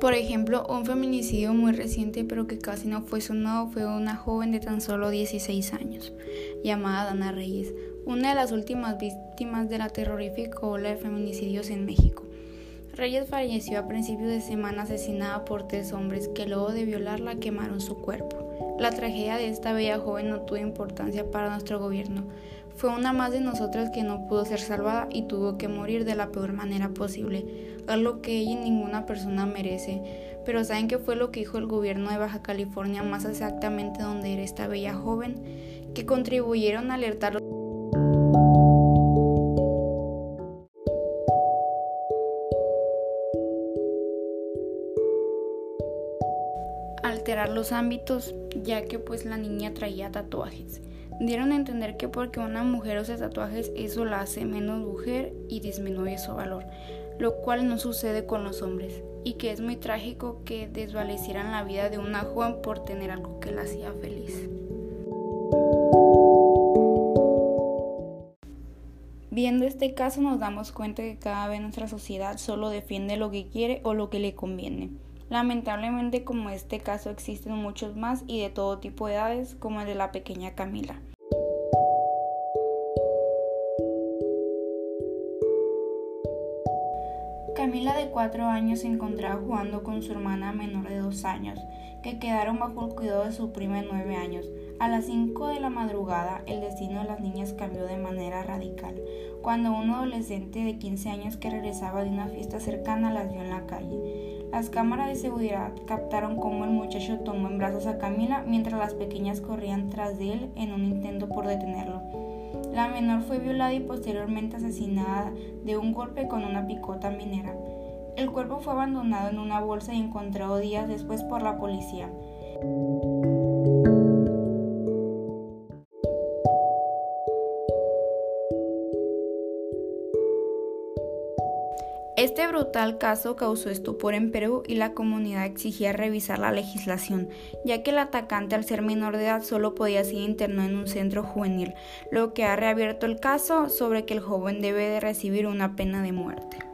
Por ejemplo, un feminicidio muy reciente pero que casi no fue sonado fue una joven de tan solo 16 años, llamada Dana Reyes, una de las últimas víctimas de la terrorífica ola de feminicidios en México. Reyes falleció a principios de semana asesinada por tres hombres que luego de violarla quemaron su cuerpo. La tragedia de esta bella joven no tuvo importancia para nuestro gobierno. Fue una más de nosotras que no pudo ser salvada y tuvo que morir de la peor manera posible, algo que ella y ninguna persona merece. Pero ¿saben qué fue lo que dijo el gobierno de Baja California, más exactamente donde era esta bella joven? Que contribuyeron a alertar alterar los ámbitos, ya que pues la niña traía tatuajes. Dieron a entender que porque una mujer usa tatuajes eso la hace menos mujer y disminuye su valor, lo cual no sucede con los hombres, y que es muy trágico que desvalecieran la vida de una joven por tener algo que la hacía feliz. Viendo este caso nos damos cuenta que cada vez nuestra sociedad solo defiende lo que quiere o lo que le conviene. Lamentablemente como este caso existen muchos más y de todo tipo de edades como el de la pequeña Camila. Camila de 4 años se encontraba jugando con su hermana menor de 2 años, que quedaron bajo el cuidado de su prima de 9 años. A las 5 de la madrugada, el destino de las niñas cambió de manera radical, cuando un adolescente de 15 años que regresaba de una fiesta cercana las vio en la calle. Las cámaras de seguridad captaron cómo el muchacho tomó en brazos a Camila mientras las pequeñas corrían tras de él en un intento por detenerlo. La menor fue violada y posteriormente asesinada de un golpe con una picota minera. El cuerpo fue abandonado en una bolsa y encontrado días después por la policía. Este brutal caso causó estupor en Perú y la comunidad exigía revisar la legislación, ya que el atacante al ser menor de edad solo podía ser internado en un centro juvenil, lo que ha reabierto el caso sobre que el joven debe de recibir una pena de muerte.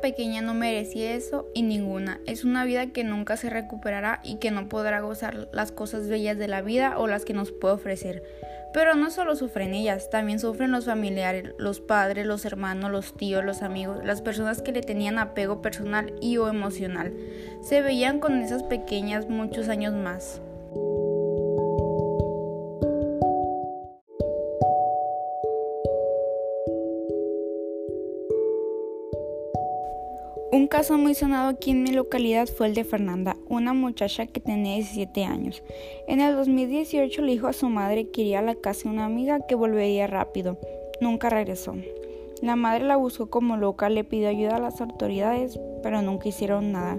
Pequeña no merecía eso y ninguna. Es una vida que nunca se recuperará y que no podrá gozar las cosas bellas de la vida o las que nos puede ofrecer. Pero no solo sufren ellas, también sufren los familiares, los padres, los hermanos, los tíos, los amigos, las personas que le tenían apego personal y o emocional. Se veían con esas pequeñas muchos años más. Un caso muy sonado aquí en mi localidad fue el de Fernanda, una muchacha que tenía 17 años. En el 2018 le dijo a su madre que iría a la casa de una amiga que volvería rápido. Nunca regresó. La madre la buscó como loca, le pidió ayuda a las autoridades, pero nunca hicieron nada.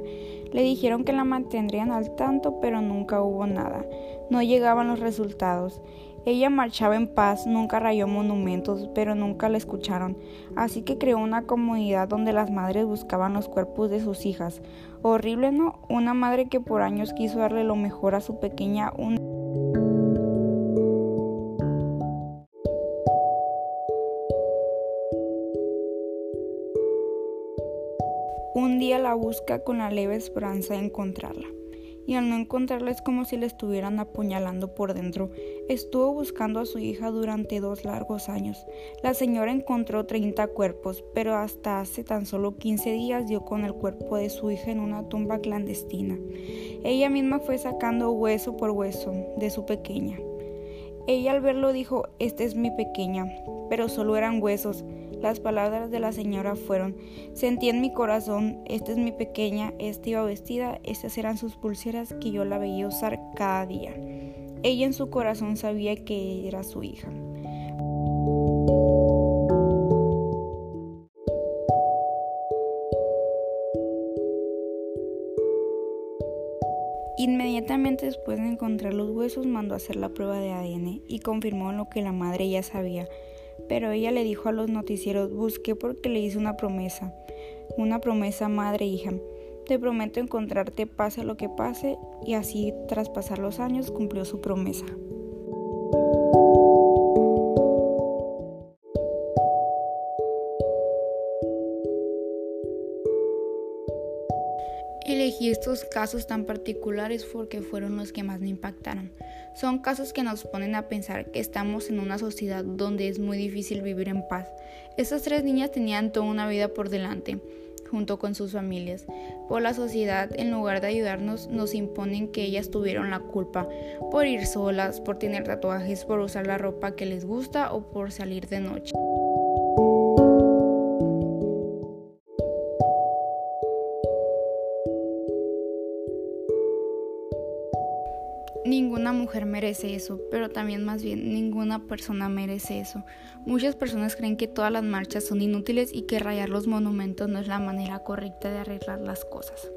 Le dijeron que la mantendrían al tanto, pero nunca hubo nada. No llegaban los resultados. Ella marchaba en paz, nunca rayó monumentos, pero nunca la escucharon, así que creó una comunidad donde las madres buscaban los cuerpos de sus hijas. Horrible, ¿no? Una madre que por años quiso darle lo mejor a su pequeña. Un... Un día la busca con la leve esperanza de encontrarla y al no encontrarla es como si le estuvieran apuñalando por dentro. Estuvo buscando a su hija durante dos largos años. La señora encontró 30 cuerpos, pero hasta hace tan solo 15 días dio con el cuerpo de su hija en una tumba clandestina. Ella misma fue sacando hueso por hueso de su pequeña. Ella al verlo dijo, esta es mi pequeña, pero solo eran huesos. Las palabras de la señora fueron, sentí en mi corazón, esta es mi pequeña, esta iba vestida, estas eran sus pulseras que yo la veía usar cada día. Ella en su corazón sabía que era su hija. Inmediatamente después de encontrar los huesos mandó a hacer la prueba de ADN y confirmó lo que la madre ya sabía, pero ella le dijo a los noticieros, busqué porque le hice una promesa, una promesa madre-hija. Te prometo encontrarte pase lo que pase y así tras pasar los años cumplió su promesa. Elegí estos casos tan particulares porque fueron los que más me impactaron. Son casos que nos ponen a pensar que estamos en una sociedad donde es muy difícil vivir en paz. Estas tres niñas tenían toda una vida por delante, junto con sus familias. Por la sociedad, en lugar de ayudarnos, nos imponen que ellas tuvieron la culpa por ir solas, por tener tatuajes, por usar la ropa que les gusta o por salir de noche. Ninguna mujer merece eso, pero también más bien ninguna persona merece eso. Muchas personas creen que todas las marchas son inútiles y que rayar los monumentos no es la manera correcta de arreglar las cosas.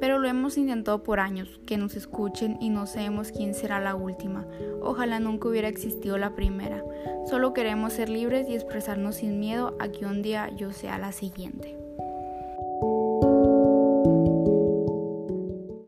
Pero lo hemos intentado por años, que nos escuchen y no sabemos quién será la última. Ojalá nunca hubiera existido la primera. Solo queremos ser libres y expresarnos sin miedo a que un día yo sea la siguiente.